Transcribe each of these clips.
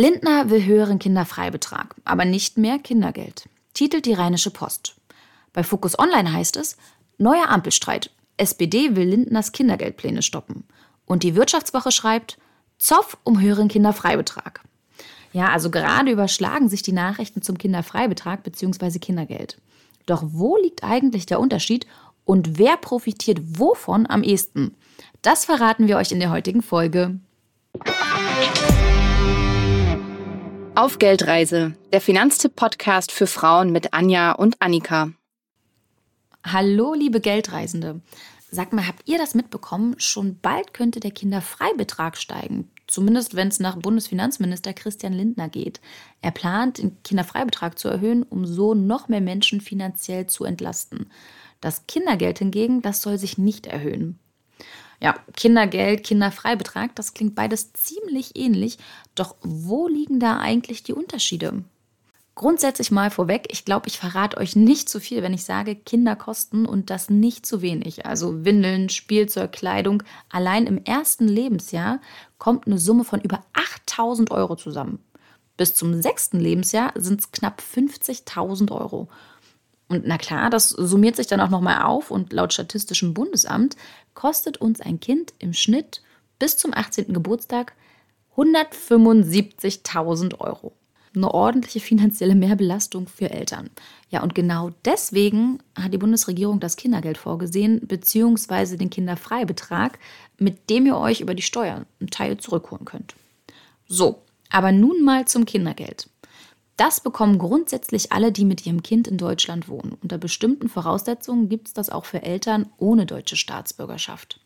Lindner will höheren Kinderfreibetrag, aber nicht mehr Kindergeld, titelt die Rheinische Post. Bei Focus Online heißt es, neuer Ampelstreit. SPD will Lindners Kindergeldpläne stoppen. Und die Wirtschaftswoche schreibt, Zoff um höheren Kinderfreibetrag. Ja, also gerade überschlagen sich die Nachrichten zum Kinderfreibetrag bzw. Kindergeld. Doch wo liegt eigentlich der Unterschied und wer profitiert wovon am ehesten? Das verraten wir euch in der heutigen Folge. Auf Geldreise, der Finanztipp-Podcast für Frauen mit Anja und Annika. Hallo, liebe Geldreisende. Sag mal, habt ihr das mitbekommen? Schon bald könnte der Kinderfreibetrag steigen. Zumindest wenn es nach Bundesfinanzminister Christian Lindner geht. Er plant, den Kinderfreibetrag zu erhöhen, um so noch mehr Menschen finanziell zu entlasten. Das Kindergeld hingegen, das soll sich nicht erhöhen. Ja, Kindergeld, Kinderfreibetrag, das klingt beides ziemlich ähnlich. Doch wo liegen da eigentlich die Unterschiede? Grundsätzlich mal vorweg, ich glaube, ich verrate euch nicht zu viel, wenn ich sage, Kinder kosten und das nicht zu wenig. Also Windeln, Spielzeug, Kleidung. Allein im ersten Lebensjahr kommt eine Summe von über 8000 Euro zusammen. Bis zum sechsten Lebensjahr sind es knapp 50.000 Euro. Und na klar, das summiert sich dann auch nochmal auf und laut Statistischem Bundesamt kostet uns ein Kind im Schnitt bis zum 18. Geburtstag 175.000 Euro. Eine ordentliche finanzielle Mehrbelastung für Eltern. Ja, und genau deswegen hat die Bundesregierung das Kindergeld vorgesehen, beziehungsweise den Kinderfreibetrag, mit dem ihr euch über die Steuern einen Teil zurückholen könnt. So, aber nun mal zum Kindergeld. Das bekommen grundsätzlich alle, die mit ihrem Kind in Deutschland wohnen. Unter bestimmten Voraussetzungen gibt es das auch für Eltern ohne deutsche Staatsbürgerschaft.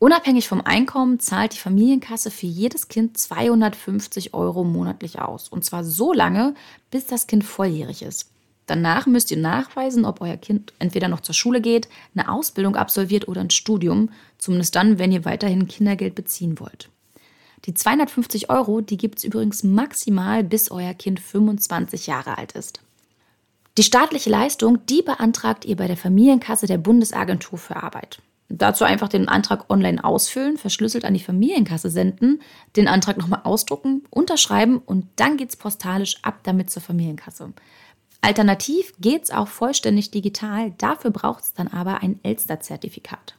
Unabhängig vom Einkommen zahlt die Familienkasse für jedes Kind 250 Euro monatlich aus. Und zwar so lange, bis das Kind volljährig ist. Danach müsst ihr nachweisen, ob euer Kind entweder noch zur Schule geht, eine Ausbildung absolviert oder ein Studium, zumindest dann, wenn ihr weiterhin Kindergeld beziehen wollt. Die 250 Euro, die gibt es übrigens maximal, bis euer Kind 25 Jahre alt ist. Die staatliche Leistung, die beantragt ihr bei der Familienkasse der Bundesagentur für Arbeit. Dazu einfach den Antrag online ausfüllen, verschlüsselt an die Familienkasse senden, den Antrag nochmal ausdrucken, unterschreiben und dann geht's postalisch ab damit zur Familienkasse. Alternativ geht's auch vollständig digital, dafür braucht es dann aber ein Elster-Zertifikat.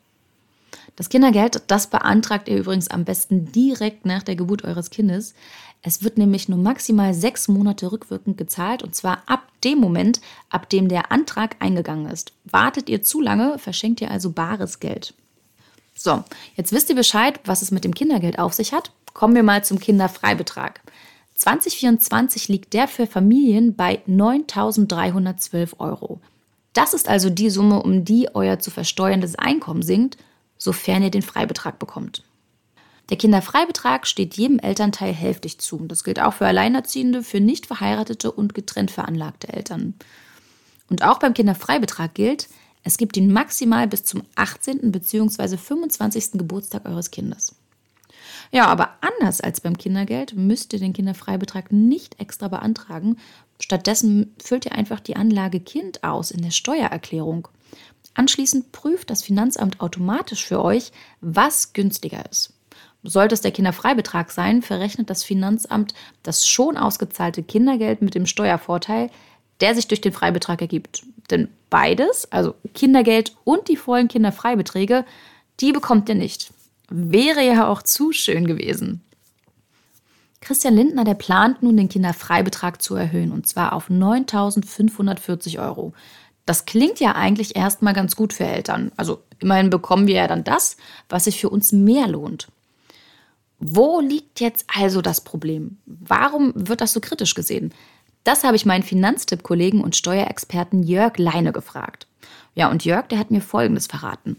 Das Kindergeld, das beantragt ihr übrigens am besten direkt nach der Geburt eures Kindes. Es wird nämlich nur maximal sechs Monate rückwirkend gezahlt und zwar ab dem Moment, ab dem der Antrag eingegangen ist. Wartet ihr zu lange, verschenkt ihr also bares Geld. So, jetzt wisst ihr Bescheid, was es mit dem Kindergeld auf sich hat. Kommen wir mal zum Kinderfreibetrag. 2024 liegt der für Familien bei 9.312 Euro. Das ist also die Summe, um die euer zu versteuerndes Einkommen sinkt sofern ihr den Freibetrag bekommt. Der Kinderfreibetrag steht jedem Elternteil hälftig zu. Das gilt auch für Alleinerziehende, für nicht verheiratete und getrennt veranlagte Eltern. Und auch beim Kinderfreibetrag gilt, es gibt ihn maximal bis zum 18. bzw. 25. Geburtstag eures Kindes. Ja, aber anders als beim Kindergeld müsst ihr den Kinderfreibetrag nicht extra beantragen. Stattdessen füllt ihr einfach die Anlage Kind aus in der Steuererklärung. Anschließend prüft das Finanzamt automatisch für euch, was günstiger ist. Sollte es der Kinderfreibetrag sein, verrechnet das Finanzamt das schon ausgezahlte Kindergeld mit dem Steuervorteil, der sich durch den Freibetrag ergibt. Denn beides, also Kindergeld und die vollen Kinderfreibeträge, die bekommt ihr nicht. Wäre ja auch zu schön gewesen. Christian Lindner, der plant nun den Kinderfreibetrag zu erhöhen und zwar auf 9.540 Euro. Das klingt ja eigentlich erstmal ganz gut für Eltern. Also immerhin bekommen wir ja dann das, was sich für uns mehr lohnt. Wo liegt jetzt also das Problem? Warum wird das so kritisch gesehen? Das habe ich meinen Finanztipp-Kollegen und Steuerexperten Jörg Leine gefragt. Ja, und Jörg, der hat mir Folgendes verraten.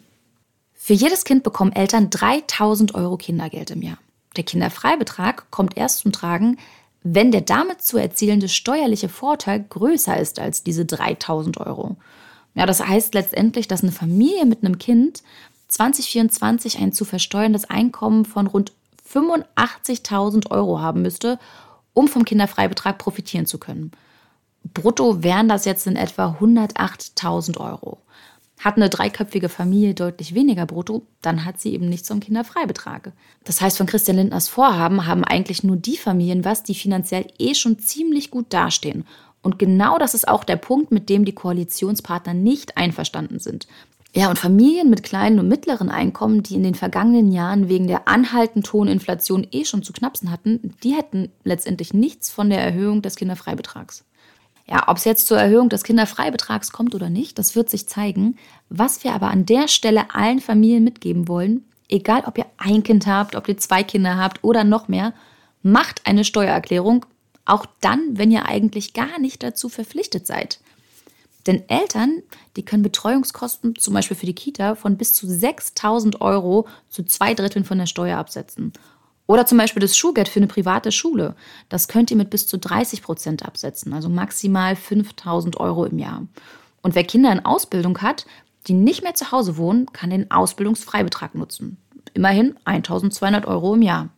Für jedes Kind bekommen Eltern 3000 Euro Kindergeld im Jahr. Der Kinderfreibetrag kommt erst zum Tragen, wenn der damit zu erzielende steuerliche Vorteil größer ist als diese 3000 Euro. Ja, das heißt letztendlich, dass eine Familie mit einem Kind 2024 ein zu versteuerndes Einkommen von rund 85.000 Euro haben müsste, um vom Kinderfreibetrag profitieren zu können. Brutto wären das jetzt in etwa 108.000 Euro. Hat eine dreiköpfige Familie deutlich weniger brutto, dann hat sie eben nichts zum Kinderfreibetrag. Das heißt, von Christian Lindners Vorhaben haben eigentlich nur die Familien was, die finanziell eh schon ziemlich gut dastehen. Und genau das ist auch der Punkt, mit dem die Koalitionspartner nicht einverstanden sind. Ja, und Familien mit kleinen und mittleren Einkommen, die in den vergangenen Jahren wegen der anhaltend hohen Inflation eh schon zu knapsen hatten, die hätten letztendlich nichts von der Erhöhung des Kinderfreibetrags. Ja, ob es jetzt zur Erhöhung des Kinderfreibetrags kommt oder nicht, das wird sich zeigen. Was wir aber an der Stelle allen Familien mitgeben wollen, egal ob ihr ein Kind habt, ob ihr zwei Kinder habt oder noch mehr, macht eine Steuererklärung, auch dann, wenn ihr eigentlich gar nicht dazu verpflichtet seid. Denn Eltern, die können Betreuungskosten, zum Beispiel für die Kita, von bis zu 6000 Euro zu zwei Dritteln von der Steuer absetzen. Oder zum Beispiel das Schulgeld für eine private Schule. Das könnt ihr mit bis zu 30 Prozent absetzen, also maximal 5000 Euro im Jahr. Und wer Kinder in Ausbildung hat, die nicht mehr zu Hause wohnen, kann den Ausbildungsfreibetrag nutzen. Immerhin 1200 Euro im Jahr.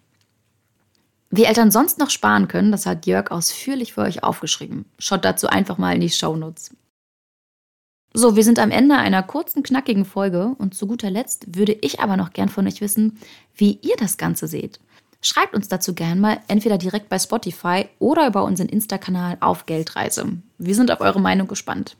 Wie Eltern sonst noch sparen können, das hat Jörg ausführlich für euch aufgeschrieben. Schaut dazu einfach mal in die Shownotes. So, wir sind am Ende einer kurzen, knackigen Folge und zu guter Letzt würde ich aber noch gern von euch wissen, wie ihr das Ganze seht. Schreibt uns dazu gern mal entweder direkt bei Spotify oder über unseren Insta-Kanal auf Geldreise. Wir sind auf eure Meinung gespannt.